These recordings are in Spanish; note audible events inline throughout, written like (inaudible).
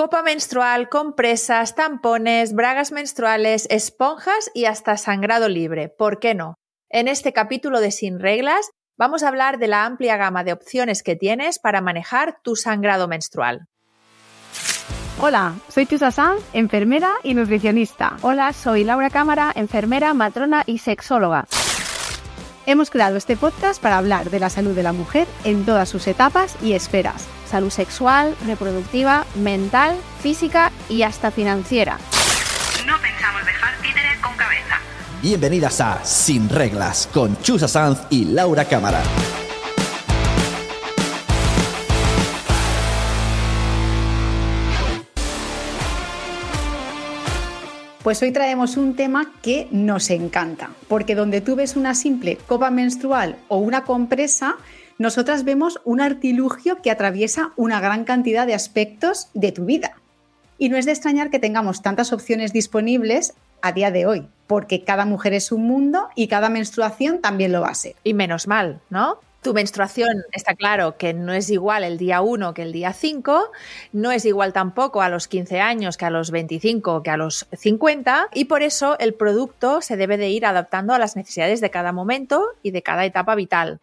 Copa menstrual, compresas, tampones, bragas menstruales, esponjas y hasta sangrado libre. ¿Por qué no? En este capítulo de Sin Reglas vamos a hablar de la amplia gama de opciones que tienes para manejar tu sangrado menstrual. Hola, soy Chusa Sanz, enfermera y nutricionista. Hola, soy Laura Cámara, enfermera, matrona y sexóloga. Hemos creado este podcast para hablar de la salud de la mujer en todas sus etapas y esferas. Salud sexual, reproductiva, mental, física y hasta financiera. No pensamos dejar títeres con cabeza. Bienvenidas a Sin Reglas con Chusa Sanz y Laura Cámara. Pues hoy traemos un tema que nos encanta, porque donde tú ves una simple copa menstrual o una compresa, nosotras vemos un artilugio que atraviesa una gran cantidad de aspectos de tu vida. Y no es de extrañar que tengamos tantas opciones disponibles a día de hoy, porque cada mujer es un mundo y cada menstruación también lo va a ser. Y menos mal, ¿no? Tu menstruación está claro que no es igual el día 1 que el día 5, no es igual tampoco a los 15 años que a los 25 que a los 50 y por eso el producto se debe de ir adaptando a las necesidades de cada momento y de cada etapa vital.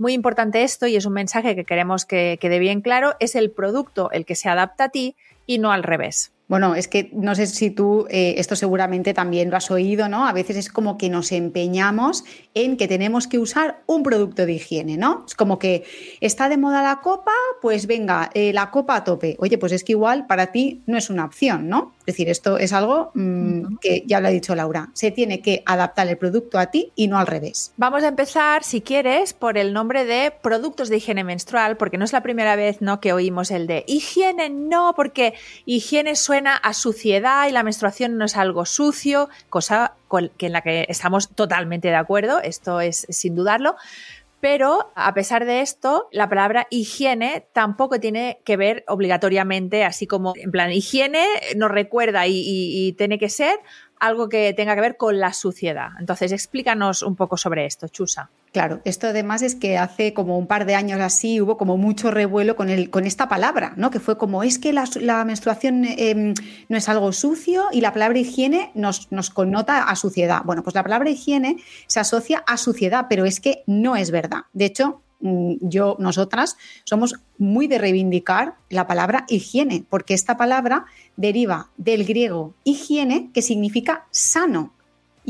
Muy importante esto y es un mensaje que queremos que quede bien claro, es el producto el que se adapta a ti y no al revés. Bueno, es que no sé si tú, eh, esto seguramente también lo has oído, ¿no? A veces es como que nos empeñamos en que tenemos que usar un producto de higiene, ¿no? Es como que está de moda la copa, pues venga, eh, la copa a tope. Oye, pues es que igual para ti no es una opción, ¿no? Es decir, esto es algo mm, que ya lo ha dicho Laura, se tiene que adaptar el producto a ti y no al revés. Vamos a empezar, si quieres, por el nombre de productos de higiene menstrual, porque no es la primera vez ¿no? que oímos el de higiene, no, porque higiene suena a suciedad y la menstruación no es algo sucio, cosa con, en la que estamos totalmente de acuerdo, esto es sin dudarlo. Pero a pesar de esto, la palabra higiene tampoco tiene que ver obligatoriamente, así como en plan higiene nos recuerda y, tiene que ser algo que tenga que ver con la suciedad. Entonces, explícanos un poco sobre esto, Chusa. Claro, esto además es que hace como un par de años así hubo como mucho revuelo con, el, con esta palabra, ¿no? Que fue como, es que la, menstruación em, no es algo sucio y la palabra higiene nos, nos connota a suciedad. Bueno, pues la palabra higiene se asocia a suciedad, pero es que no es verdad. De hecho, mm, yo, nosotras, somos muy de reivindicar la palabra higiene, porque esta palabra deriva del griego higiene, que significa sano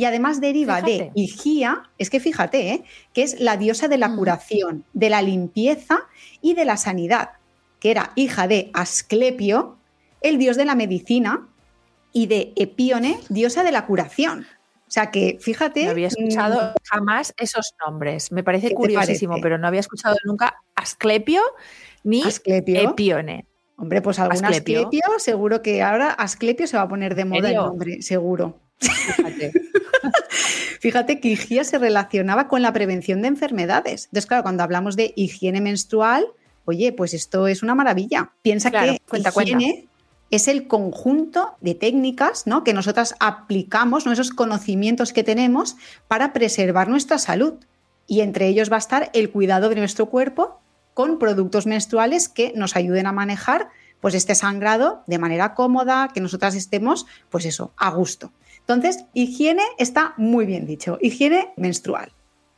y además deriva de Higia, es que fíjate, ¿eh? que es la diosa de la mm. curación, de la limpieza y de la sanidad, que era hija de Asclepio, el dios de la medicina, y de Epione, diosa de la curación. O sea que, fíjate. No había escuchado mm, jamás esos nombres. Me parece curiosísimo, pero no había escuchado nunca Asclepio ni Epione. Hombre, pues algún Asclepio. seguro que ahora Asclepio se va a poner de moda el nombre, seguro. Fíjate. (laughs) Fíjate que higiene se relacionaba con la prevención de enfermedades. Entonces, claro, cuando hablamos de higiene menstrual, oye, pues esto es una maravilla. Piensa que cuenta, higiene es el conjunto de técnicas ¿no? que nosotras aplicamos, ¿no? esos conocimientos que tenemos para preservar nuestra salud. Y entre ellos va a estar el cuidado de nuestro cuerpo con productos menstruales que nos ayuden a manejar pues este sangrado de manera cómoda, que nosotras estemos, pues eso, a gusto. Entonces, higiene está muy bien dicho, higiene menstrual.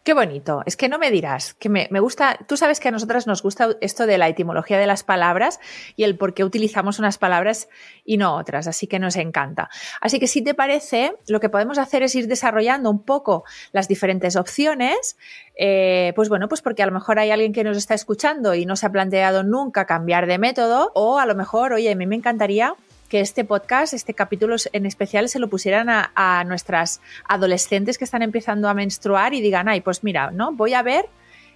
Qué bonito. Es que no me dirás, que me, gusta, tú sabes que a nosotras nos gusta esto de la etimología de las palabras y el por qué utilizamos unas palabras y no otras, así que nos encanta. Así que si te parece, lo que podemos hacer es ir desarrollando un poco las diferentes opciones, eh, pues bueno, pues porque a lo mejor hay alguien que nos está escuchando y no se ha planteado nunca cambiar de método o a lo mejor, oye, a mí me encantaría que este podcast, este capítulo en especial, se lo pusieran a, nuestras adolescentes que están empezando a menstruar y digan, ay, pues mira, ¿no? Voy a ver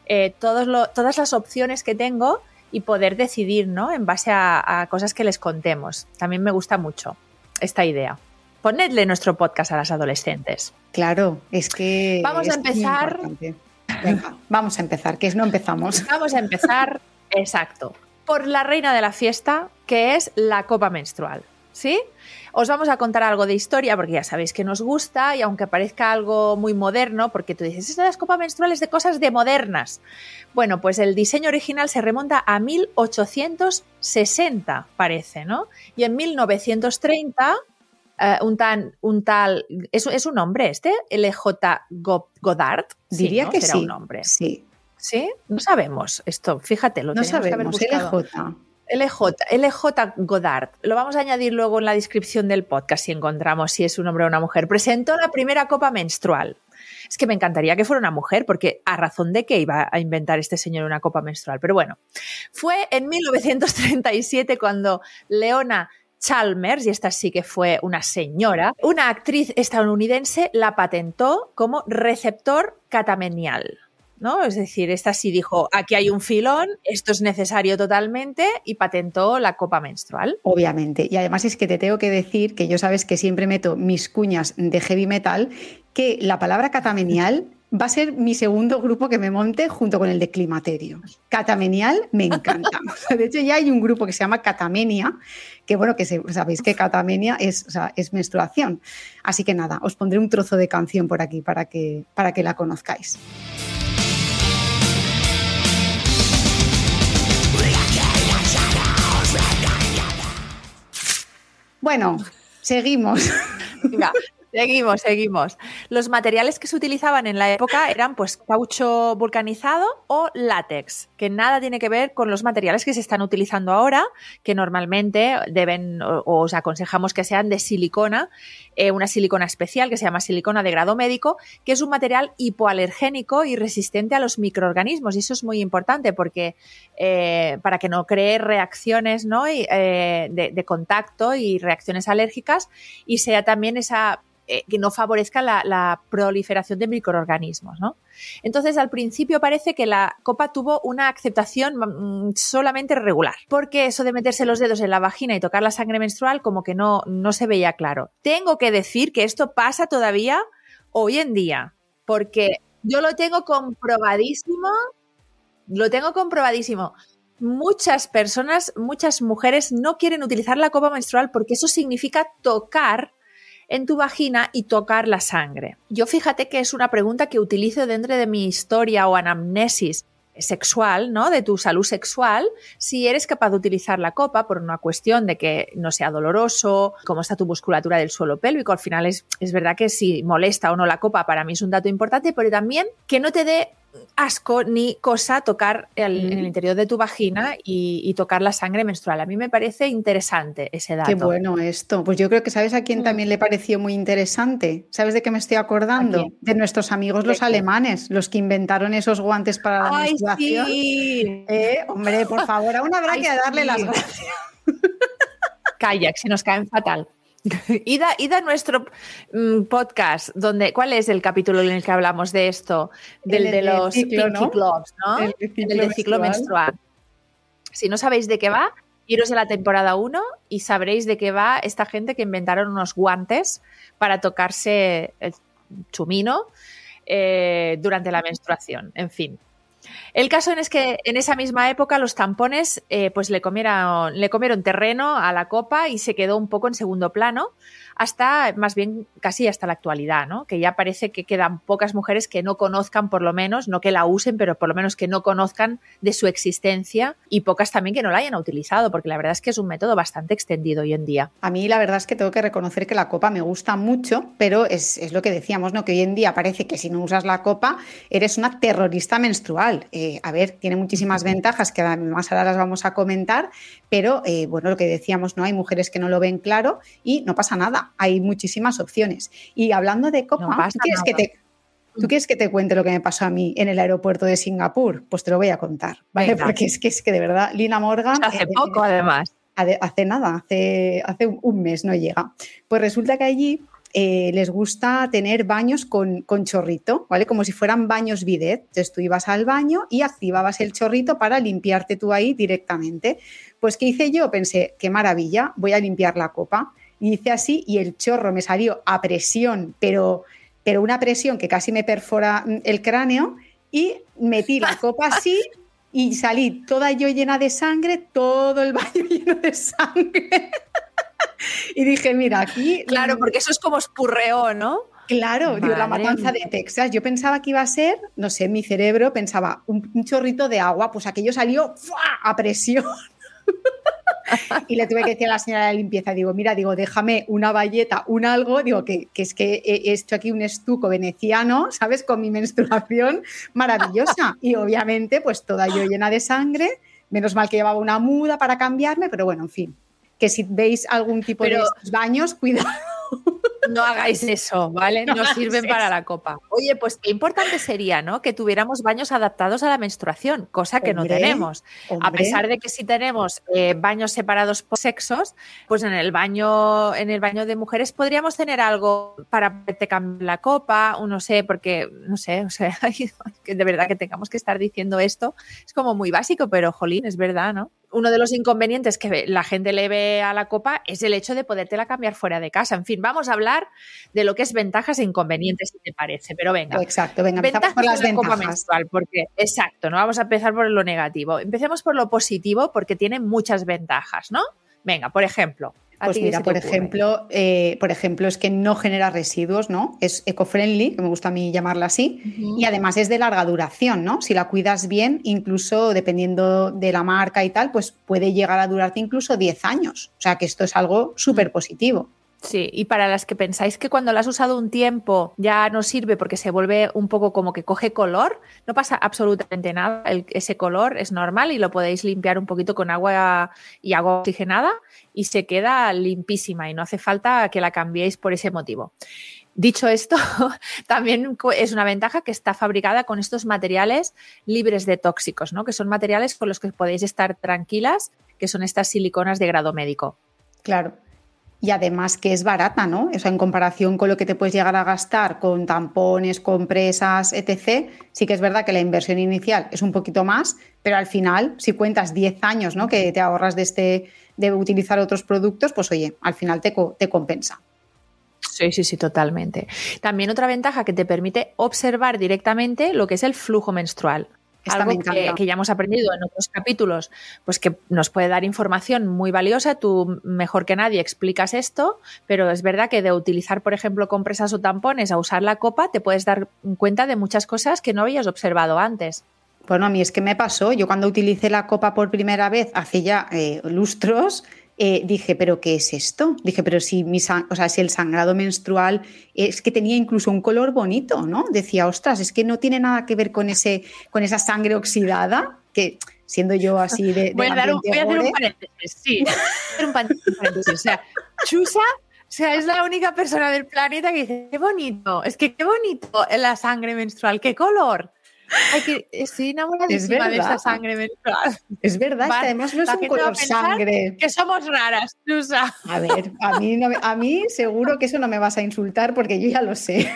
eh, todas las opciones que tengo y poder decidir, ¿no? En base a, cosas que les contemos. También me gusta mucho esta idea. Ponedle nuestro podcast a las adolescentes. Claro, es que. Vamos a empezar. vamos a empezar, que es no empezamos. Vamos a empezar, (laughs) exacto por la reina de la fiesta, que es la copa menstrual. ¿sí? Os vamos a contar algo de historia porque ya sabéis que nos gusta y aunque parezca algo muy moderno, porque tú dices, es de las copas menstruales de cosas de modernas. Bueno, pues el diseño original se remonta a 1860, parece, ¿no? Y en 1930 eh, un, tan, un tal, ¿es, ¿es un hombre este? LJ Go- Goddard. Sí, Diría ¿no? que Será sí. un hombre. Sí, ¿Sí? No sabemos esto, fíjate, lo no que haber sabemos. buscado. LJ. LJ, LJ Goddard. Lo vamos a añadir luego en la descripción del podcast si encontramos si es un hombre o una mujer. Presentó la primera copa menstrual. Es que me encantaría que fuera una mujer, porque a razón de qué iba a inventar este señor una copa menstrual. Pero bueno, fue en 1937 cuando Leona Chalmers, y esta sí que fue una señora, una actriz estadounidense, la patentó como receptor catamenial. ¿No? Es decir, esta sí dijo, aquí hay un filón, esto es necesario totalmente y patentó la copa menstrual. Obviamente. Y además es que te tengo que decir que yo sabes que siempre meto mis cuñas de heavy metal, que la palabra catamenial va a ser mi segundo grupo que me monte junto con el de climaterio. Catamenial me encanta. O (laughs) sea, de hecho, ya hay un grupo que se llama Catamenia, que bueno, que se- sabéis que catamenia es, o sea, es menstruación. Así que nada, os pondré un trozo de canción por aquí para que, para que la conozcáis. Bueno, seguimos. Seguimos, seguimos. Los materiales que se utilizaban en la época eran pues caucho vulcanizado o látex, que nada tiene que ver con los materiales que se están utilizando ahora, que normalmente deben o, os aconsejamos que sean de silicona, eh, una silicona especial que se llama silicona de grado médico, que es un material hipoalergénico y resistente a los microorganismos. Y eso es muy importante porque eh, para que no cree reacciones ¿no? Eh, de contacto y reacciones alérgicas y sea también esa eh, que no favorezca la, la proliferación de microorganismos, ¿no? Entonces, al principio parece que la copa tuvo una aceptación mm, solamente regular, porque eso de meterse los dedos en la vagina y tocar la sangre menstrual como que no, no se veía claro. Tengo que decir que esto pasa todavía hoy en día, porque yo lo tengo comprobadísimo, lo tengo comprobadísimo. Muchas personas, muchas mujeres no quieren utilizar la copa menstrual porque eso significa tocar en tu vagina y tocar la sangre. Yo fíjate que es una pregunta que utilizo dentro de mi historia o anamnesis sexual, ¿no? De tu salud sexual, si eres capaz de utilizar la copa por una cuestión de que no sea doloroso, cómo está tu musculatura del suelo pélvico. Al final es, es verdad que si molesta o no la copa para mí es un dato importante, pero también que no te dé asco ni cosa tocar el, en el interior de tu vagina y, y, tocar la sangre menstrual. A mí me parece interesante ese dato. Qué bueno esto. Pues yo creo que sabes a quién también le pareció muy interesante. ¿Sabes de qué me estoy acordando? De nuestros amigos los alemanes, los que inventaron esos guantes para la Ay, menstruación. Sí. Eh, hombre, por favor, aún habrá Ay, que darle sí. las gracias. Calla, que se nos caen fatal. (laughs) Id a, id a nuestro mm, podcast, donde, ¿cuál es el capítulo en el que hablamos de esto? Del el de los ciclo, Pinky ¿no? ¿no? El de ciclo el de ciclo menstrual. menstrual. Si no sabéis de qué va, iros a la temporada 1 y sabréis de qué va esta gente que inventaron unos guantes para tocarse el chumino eh, durante la menstruación. En fin. El caso es que en esa misma época los tampones eh, pues le comieron, le comieron terreno a la copa y se quedó un poco en segundo plano hasta más bien casi hasta la actualidad, ¿no? Que ya parece que quedan pocas mujeres que no conozcan por lo menos, no que la usen, pero por lo menos que no conozcan de su existencia y pocas también que no la hayan utilizado, porque la verdad es que es un método bastante extendido hoy en día. A mí la verdad es que tengo que reconocer que la copa me gusta mucho, pero es, es lo que decíamos, ¿no? Que hoy en día parece que si no usas la copa eres una terrorista menstrual. Eh, a ver, tiene muchísimas ventajas que más ahora las vamos a comentar, pero eh, bueno, lo que decíamos, ¿no? Hay mujeres que no lo ven claro y no pasa nada hay muchísimas opciones. Y hablando de copa, no ¿tú, quieres que te, ¿tú quieres que te cuente lo que me pasó a mí en el aeropuerto de Singapur? Pues te lo voy a contar, ¿vale? Venga. Porque es que, es que de verdad, Lina Morgan... Hace eh, poco, además. Hace nada, hace, hace un mes no llega. Pues resulta que allí eh, les gusta tener baños con, con, chorrito, ¿vale? Como si fueran baños bidet. Entonces tú ibas al baño y activabas el chorrito para limpiarte tú ahí directamente. Pues ¿qué hice yo? Pensé, qué maravilla, voy a limpiar la copa. Y hice así y el chorro me salió a presión, pero, pero una presión que casi me perfora el cráneo y metí la (laughs) copa así y salí toda yo llena de sangre, todo el baño (laughs) lleno de sangre. Y dije, mira, aquí. Claro, porque eso es como espurreó, ¿no? Claro, digo, la matanza mía. de Texas. Yo pensaba que iba a ser, no sé, mi cerebro pensaba un, un chorrito de agua, pues aquello salió ¡fua! a presión. (laughs) (laughs) y le tuve que decir a la señora de limpieza, digo, mira, digo, déjame una valleta, un algo, digo, que, que es que he hecho aquí un estuco veneciano, ¿sabes? Con mi menstruación maravillosa. Y obviamente, pues toda yo llena de sangre, menos mal que llevaba una muda para cambiarme, pero bueno, en fin. Que si veis algún tipo de estos baños, cuidado. No hagáis eso, ¿vale? No, sirven para la copa. Oye, pues qué importante sería, ¿no? Que tuviéramos baños adaptados a la menstruación, cosa que Hombre, no tenemos. A pesar de que sí tenemos eh, baños separados por sexos, pues en el baño, en el baño de mujeres podríamos tener algo para te cambiar la copa, o no sé, porque no sé, o sea, (laughs) de verdad que tengamos que estar diciendo esto es como muy básico, pero jolín, es verdad, ¿no? Uno de los inconvenientes que la gente le ve a la copa es el hecho de podértela cambiar fuera de casa. En fin, vamos a hablar de lo que es ventajas e inconvenientes, si te parece. Pero venga, Exacto, venga, empezamos Ventajas por las de la copa menstrual, porque exacto, no vamos a empezar por lo negativo. Empecemos por lo positivo, porque tiene muchas ventajas, ¿no? Venga, por ejemplo. ¿A Pues mira, por ejemplo, eh, por ejemplo, es que no genera residuos, ¿no? Es eco-friendly, que me gusta a mí llamarla así, y además es de larga duración, ¿no? Si la cuidas bien, incluso dependiendo de la marca y tal, pues puede llegar a durarte incluso 10 años. O sea que esto es algo súper positivo. Sí, y para las que pensáis que cuando la has usado un tiempo ya no sirve porque se vuelve un poco como que coge color, no pasa absolutamente nada. Ese color es normal y lo podéis limpiar un poquito con agua y agua oxigenada y se queda limpísima y no hace falta que la cambiéis por ese motivo. Dicho esto, (laughs) también es una ventaja que está fabricada con estos materiales libres de tóxicos, ¿no? que son materiales con los que podéis estar tranquilas, que son estas siliconas de grado médico. Claro. Y además que es barata, ¿no? O sea, en comparación con lo que te puedes llegar a gastar con tampones, compresas, etc., sí que es verdad que la inversión inicial es un poquito más, pero al final, si cuentas 10 años, ¿no? Que te ahorras de, este, de utilizar otros productos, pues oye, al final te, co- te compensa. Sí, sí, sí, totalmente. También otra ventaja que te permite observar directamente lo que es el flujo menstrual. Esta Algo que ya hemos aprendido en otros capítulos, pues que nos puede dar información muy valiosa. Tú mejor que nadie explicas esto, pero es verdad que de utilizar, por ejemplo, compresas o tampones a usar la copa, te puedes dar cuenta de muchas cosas que no habías observado antes. Bueno, a mí es que me pasó. Yo cuando utilicé la copa por primera vez, hace ya eh, lustros, eh, dije, ¿pero qué es esto? Dije, pero si, mi o sea, si el sangrado menstrual es que tenía incluso un color bonito, ¿no? Decía, ostras, es que no tiene nada que ver con, ese, con esa sangre oxidada, que siendo yo así de... de Voy a, dar un, ambiente voy a hacer un paréntesis, sí. Voy a hacer un paréntesis. O sea, Chusa, o sea, es la única persona del planeta que dice, qué bonito, es que qué bonito la sangre menstrual, qué color. Ay, que estoy enamoradísima de esta sangre menstrual. Es verdad, es Va- que además no es un color sangre. Que somos raras. A ver, a mí, no me- a mí seguro que eso no me vas a insultar porque yo ya lo sé.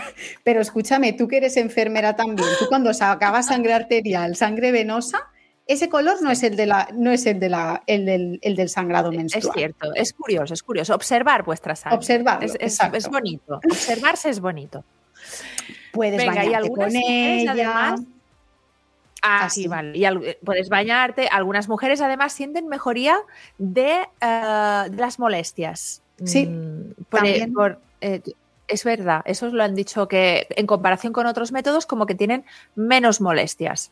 Pero escúchame, tú que eres enfermera también, tú cuando sacabas sangre arterial, sangre venosa, ese color no es el de la, no es el de la, el del, el del sangrado menstrual. Es cierto, es curioso, es curioso. Observar vuestra sangre. Observarlo, Es, es- es bonito. Observarse es bonito. Puedes Venga, y bañarte algunas con mujeres, ella. además, Ah, Así. sí, vale. Y al- puedes bañarte. Algunas mujeres además sienten mejoría de, eh, de las molestias. Sí, Mm, por- también. por, eh, es verdad, eso lo han dicho que en comparación con otros métodos como que tienen menos molestias.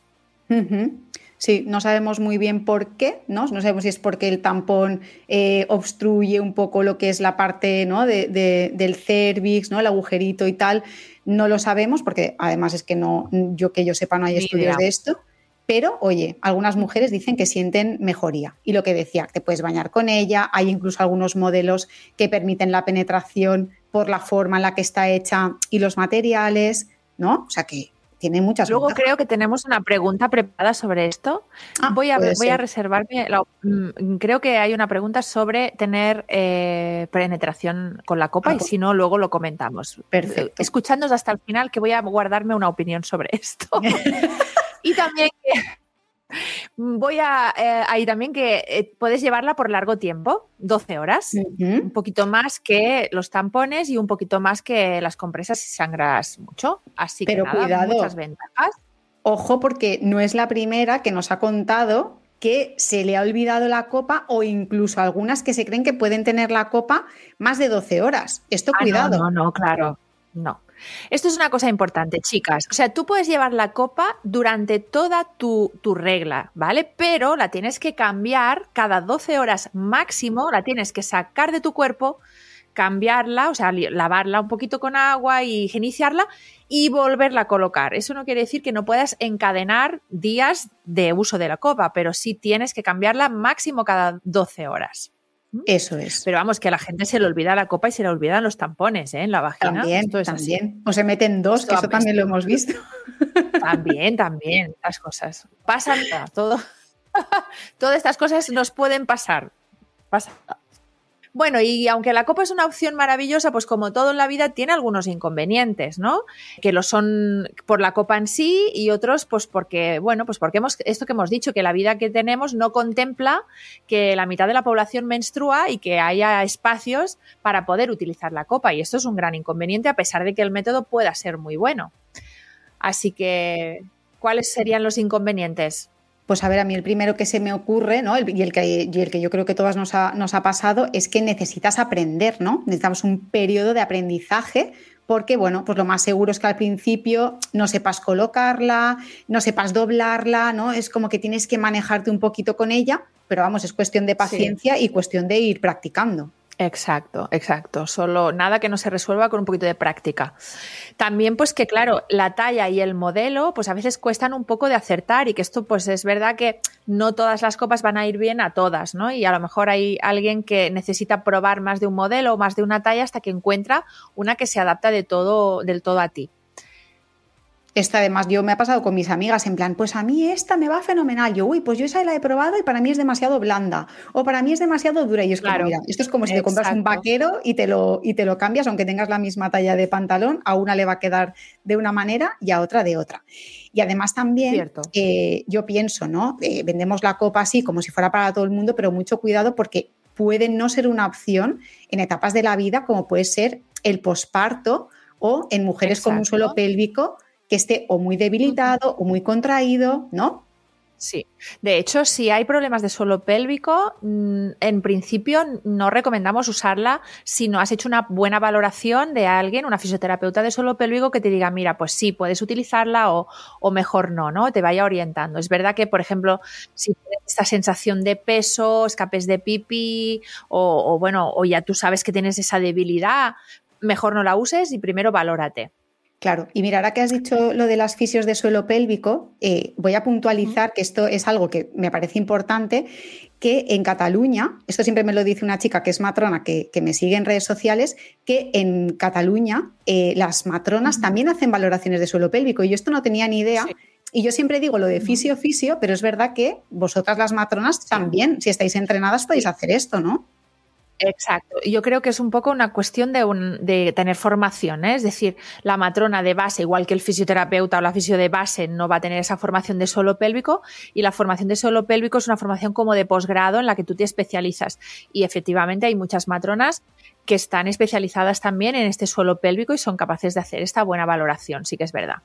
Sí, no sabemos muy bien por qué, ¿no? No sabemos si es porque el tampón eh, obstruye un poco lo que es la parte ¿no? de- de- del cervix, ¿no? El agujerito y tal. No lo sabemos porque además es que no, yo que yo sepa no hay Ni estudios idea. de esto. Pero, oye, algunas mujeres dicen que sienten mejoría. Y lo que decía, te puedes bañar con ella. Hay incluso algunos modelos que permiten la penetración por la forma en la que está hecha y los materiales, ¿no? O sea que tiene muchas Luego ventajas. creo que tenemos una pregunta preparada sobre esto. Ah, voy a, voy a reservarme. la- mm, creo que hay una pregunta sobre tener eh, penetración con la copa Ah, y pues- si no, luego lo comentamos. Perfecto. Escuchándonos hasta el final, que voy a guardarme una opinión sobre esto. (laughs) y también que voy a. eh, ahí también que eh, puedes llevarla por largo tiempo, 12 horas. Un poquito más que los tampones y un poquito más que las compresas si sangras mucho. Así Pero que nada, cuidado. muchas ventajas. Ojo, porque no es la primera que nos ha contado que se le ha olvidado la copa o incluso algunas que se creen que pueden tener la copa más de 12 horas. Esto Ah, cuidado. No, no, no, claro. No. Esto es una cosa importante, chicas. O sea, tú puedes llevar la copa durante toda tu, tu regla, ¿vale? Pero la tienes que cambiar cada 12 horas máximo, la tienes que sacar de tu cuerpo, cambiarla, o sea, lavarla un poquito con agua y higienizarla y volverla a colocar. Eso no quiere decir que no puedas encadenar días de uso de la copa, pero sí tienes que cambiarla máximo cada 12 horas. Eso es. Pero vamos, que a la gente se le olvida la copa y se le olvidan los tampones ¿eh? en la vagina. También, Esto es así. también. O se meten dos, que Esto eso también lo hemos visto. También, también, las cosas. Pasan todo. (laughs) Todas estas cosas nos pueden pasar. Pasa. Bueno, y aunque la copa es una opción maravillosa, pues como todo en la vida tiene algunos inconvenientes, ¿no? Que lo son por la copa en sí y otros, pues porque, bueno, pues porque hemos, esto que hemos dicho, que la vida que tenemos no contempla que la mitad de la población menstrua y que haya espacios para poder utilizar la copa. Y esto es un gran inconveniente, a pesar de que el método pueda ser muy bueno. Así que, ¿cuáles serían los inconvenientes? Pues a ver, a mí el primero que se me ocurre, ¿no? El- y, el que, y el que yo creo que todas nos ha, nos ha pasado, es que necesitas aprender, ¿no? Necesitamos un periodo de aprendizaje porque, bueno, pues lo más seguro es que al principio no sepas colocarla, no sepas doblarla, ¿no? Es como que tienes que manejarte un poquito con ella, pero vamos, es cuestión de paciencia y cuestión de ir practicando. Exacto, exacto. Solo nada que no se resuelva con un poquito de práctica. También, pues que claro, la talla y el modelo, pues a veces cuestan un poco de acertar y que esto, pues es verdad que no todas las copas van a ir bien a todas, ¿no? Y a lo mejor hay alguien que necesita probar más de un modelo o más de una talla hasta que encuentra una que se adapta de todo, del todo a ti. Esta además yo me ha pasado con mis amigas en plan, pues a mí esta me va fenomenal. Yo, uy, pues yo esa la he probado y para mí es demasiado blanda o para mí es demasiado dura. Y es como, Claro. mira, esto es como si te compras un vaquero y te, lo, y te lo cambias, aunque tengas la misma talla de pantalón, a una le va a quedar de una manera y a otra de otra. Y además también eh, yo pienso, ¿no? Eh, vendemos la copa así como si fuera para todo el mundo, pero mucho cuidado porque puede no ser una opción en etapas de la vida como puede ser el posparto o en mujeres con un suelo pélvico que esté o muy debilitado o muy contraído, ¿no? Sí. De hecho, si hay problemas de suelo pélvico, mm, en principio no recomendamos usarla si no has hecho una buena valoración de alguien, una fisioterapeuta de suelo pélvico que te diga, mira, pues sí, puedes utilizarla o, o mejor no, ¿no? Te vaya orientando. Es verdad que, por ejemplo, si tienes esta sensación de peso, escapes de pipí o, o, bueno, o ya tú sabes que tienes esa debilidad, mejor no la uses y primero valórate. Claro, y mira, ahora que has dicho lo de las fisios de suelo pélvico, eh, voy a puntualizar que esto es algo que me parece importante, que en Cataluña, esto siempre me lo dice una chica que es matrona, que, que me sigue en redes sociales, que en Cataluña eh, las matronas también hacen valoraciones de suelo pélvico. Y yo esto no tenía ni idea. Sí. Y yo siempre digo lo de fisio, fisio, pero es verdad que vosotras las matronas también, si estáis entrenadas, podéis hacer esto, ¿no? Exacto. Yo creo que es un poco una cuestión de, un- de tener formación, ¿eh? es decir, la matrona de base, igual que el fisioterapeuta o la fisio de base, no va a tener esa formación de suelo pélvico y la formación de suelo pélvico es una formación como de posgrado en la que tú te especializas. Y efectivamente hay muchas matronas que están especializadas también en este suelo pélvico y son capaces de hacer esta buena valoración, sí que es verdad.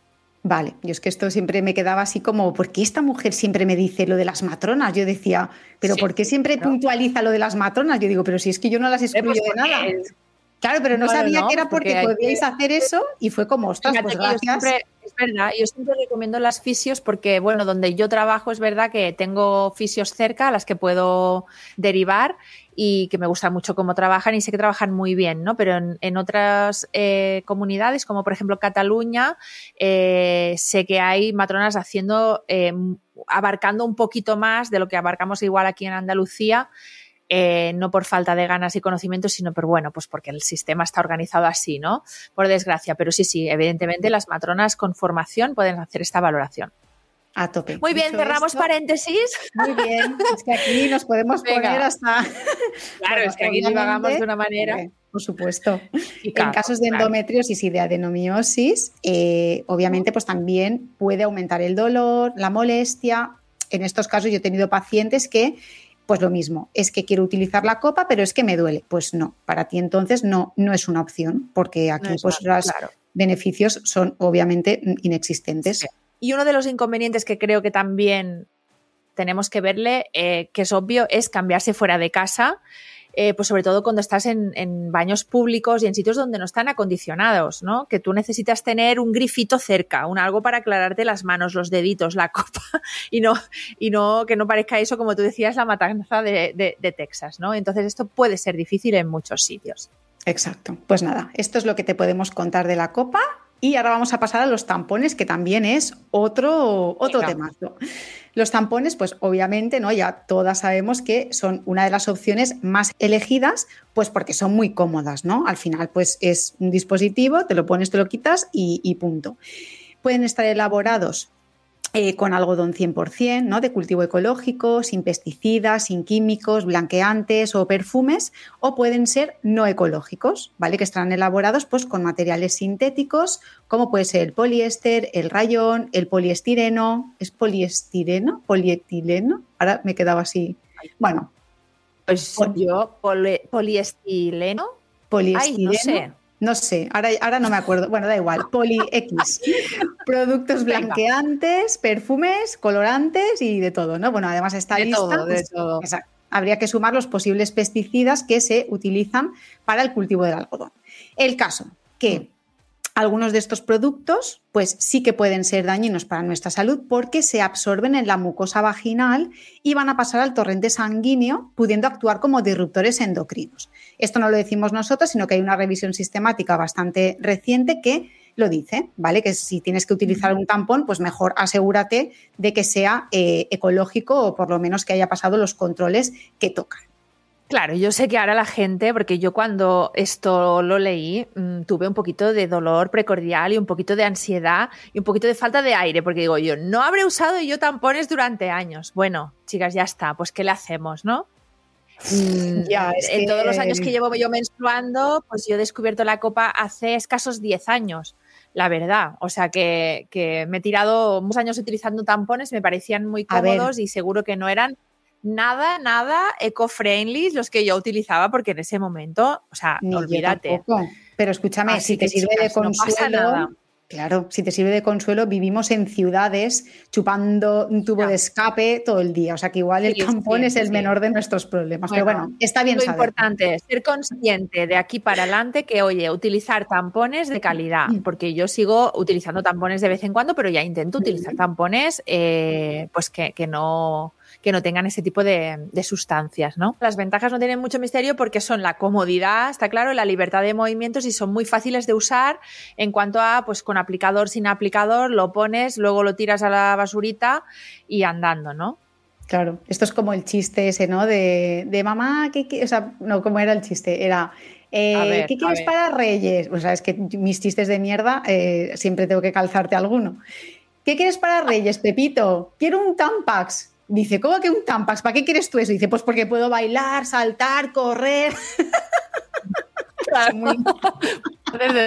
Vale, yo es que esto siempre me quedaba así como, ¿por qué esta mujer siempre me dice lo de las matronas? Yo decía, ¿pero Sí, por qué siempre puntualiza lo de las matronas? Yo digo, pero si es que yo no las excluyo pues de porque nada. es- Claro, pero no sabía no, que era porque porque, podíais que- hacer eso y fue como, ostras, pues gracias. siempre- es verdad, yo siempre recomiendo las fisios porque, bueno, donde yo trabajo es verdad que tengo fisios cerca a las que puedo derivar y que me gusta mucho cómo trabajan y sé que trabajan muy bien, ¿no? Pero en, en otras eh, comunidades, como por ejemplo Cataluña, eh, sé que hay matronas haciendo, eh, abarcando un poquito más de lo que abarcamos igual aquí en Andalucía. Eh, no por falta de ganas y conocimientos, sino por bueno, pues porque el sistema está organizado así, ¿no? Por desgracia. Pero sí, sí, evidentemente las matronas con formación pueden hacer esta valoración. A tope. Muy bien, cerramos esto, paréntesis. Muy bien, es que aquí nos podemos Venga. poner hasta... Claro, Bueno, (laughs) es que aquí divagamos de una manera. Por supuesto. Y En casos de claro. endometriosis y de adenomiosis, eh, obviamente, pues también puede aumentar el dolor, la molestia. En estos casos yo he tenido pacientes que, pues lo mismo, es que quiero utilizar la copa, pero es que me duele. Pues no, para ti entonces no, no es una opción, porque aquí No pues los claro. beneficios son obviamente inexistentes. Sí. Y uno de los inconvenientes que creo que también tenemos que verle, eh, que es obvio, es cambiarse fuera de casa eh, pues sobre todo cuando estás en, baños públicos y en sitios donde no están acondicionados, ¿no? Que tú necesitas tener un grifito cerca, un algo para aclararte las manos, los deditos, la (laughs) copa, y no, y no que no parezca eso, como tú decías, la matanza de, de Texas, ¿no? Entonces esto puede ser difícil en muchos sitios. Exacto. Pues nada, esto es lo que te podemos contar de la copa y ahora vamos a pasar a los tampones, que también es otro, otro tema. Los tampones, pues obviamente, ¿no? Ya todas sabemos que son una de las opciones más elegidas, pues porque son muy cómodas, ¿no? Al final, pues es un dispositivo, te lo pones, te lo quitas y, y punto. Pueden estar elaborados eh, con algodón 100%, ¿no? de cultivo ecológico, sin pesticidas, sin químicos, blanqueantes o perfumes, o pueden ser no ecológicos, ¿vale? que estarán elaborados pues, con materiales sintéticos, como puede ser el poliéster, el rayón, el poliestireno. ¿Es poliestireno? ¿Polietileno? Ahora me quedaba así. Bueno. Pues yo, poliestileno. Poliestireno. No sé, ahora, ahora no me acuerdo. Bueno, da igual. Poli X. Productos blanqueantes, perfumes, colorantes y de todo, ¿no? Bueno, además está de Todo, de pues, todo. habría que sumar los posibles pesticidas que se utilizan para el cultivo del algodón. El caso que algunos de estos productos pues sí que pueden ser dañinos para nuestra salud porque se absorben en la mucosa vaginal y van a pasar al torrente sanguíneo, pudiendo actuar como disruptores endocrinos. Esto no lo decimos nosotros, sino que hay una revisión sistemática bastante reciente que lo dice, ¿vale? Que si tienes que utilizar un tampón, pues mejor asegúrate de que sea eh, ecológico o por lo menos que haya pasado los controles que tocan. Claro, yo sé que ahora la gente, porque yo cuando esto lo leí, mm, tuve un poquito de dolor precordial y un poquito de ansiedad y un poquito de falta de aire, porque digo yo, no habré usado yo tampones durante años. Bueno, chicas, ya está, pues ¿qué le hacemos, no? Mm, ya, en todos los años que llevo yo menstruando, pues yo he descubierto la copa hace escasos 10 años, la verdad. O sea que, que me he tirado muchos años utilizando tampones, me parecían muy cómodos y seguro que no eran nada, nada eco-friendly los que yo utilizaba, porque en ese momento, o sea, olvídate. Pero escúchame, si te sirve de consuelo. Claro, si te sirve de consuelo, vivimos en ciudades chupando un tubo de escape todo el día. O sea que igual el tampón es el menor de nuestros problemas. Pero bueno, está bien. Lo importante es ser consciente de aquí para adelante que, oye, utilizar tampones de calidad, mm. porque yo sigo utilizando tampones de vez en cuando, pero ya intento utilizar tampones eh, pues que, que no que no tengan ese tipo de, sustancias, ¿no? Las ventajas no tienen mucho misterio porque son la comodidad, está claro, la libertad de movimientos y son muy fáciles de usar en cuanto a, pues con aplicador, sin aplicador, lo pones, luego lo tiras a la basurita y andando, ¿no? Claro, esto es como el chiste ese, ¿no? De, mamá, ¿qué, o sea, no, ¿cómo era el chiste? Era, eh, ¿qué quieres para Reyes? O sea, es que mis chistes de mierda eh, siempre tengo que calzarte alguno. ¿Qué quieres para Reyes, Pepito? Quiero un Tampax. Dice, ¿cómo que un Tampax? ¿Para qué quieres tú eso? Dice, pues porque puedo bailar, saltar, correr. (laughs) Es muy,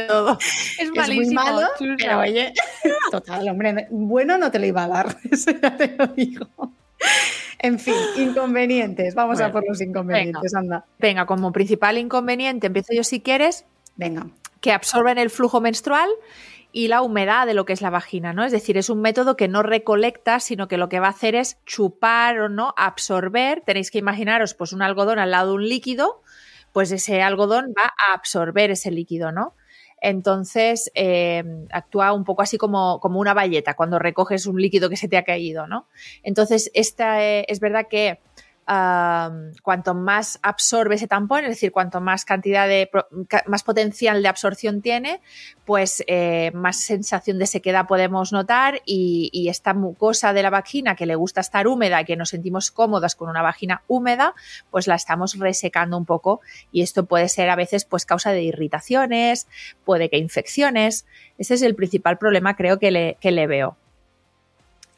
todo. Es, muy malo, pero oye, (laughs) total, hombre, bueno no te lo iba a dar, (laughs) eso ya te lo digo. En fin, inconvenientes. Vamos a por los inconvenientes, venga, anda. Venga, como principal inconveniente, empiezo yo si quieres. Venga. Que absorben el flujo menstrual y la humedad de lo que es la vagina, ¿no? Es decir, es un método que no recolecta, sino que lo que va a hacer es chupar o no, absorber. Tenéis que imaginaros, pues, un algodón al lado de un líquido, pues ese algodón va a absorber ese líquido, ¿no? Entonces, eh, actúa un poco así como, como, una valleta cuando recoges un líquido que se te ha caído, ¿no? Entonces, esta, eh, es verdad que cuanto más absorbe ese tampón, es decir, cuanto más cantidad de, más potencial de absorción tiene, pues eh, más sensación de sequedad podemos notar y, esta mucosa de la vagina que le gusta estar húmeda, que nos sentimos cómodas con una vagina húmeda, pues la estamos resecando un poco y esto puede ser a veces pues causa de irritaciones, puede que infecciones. Ese es el principal problema creo que le veo.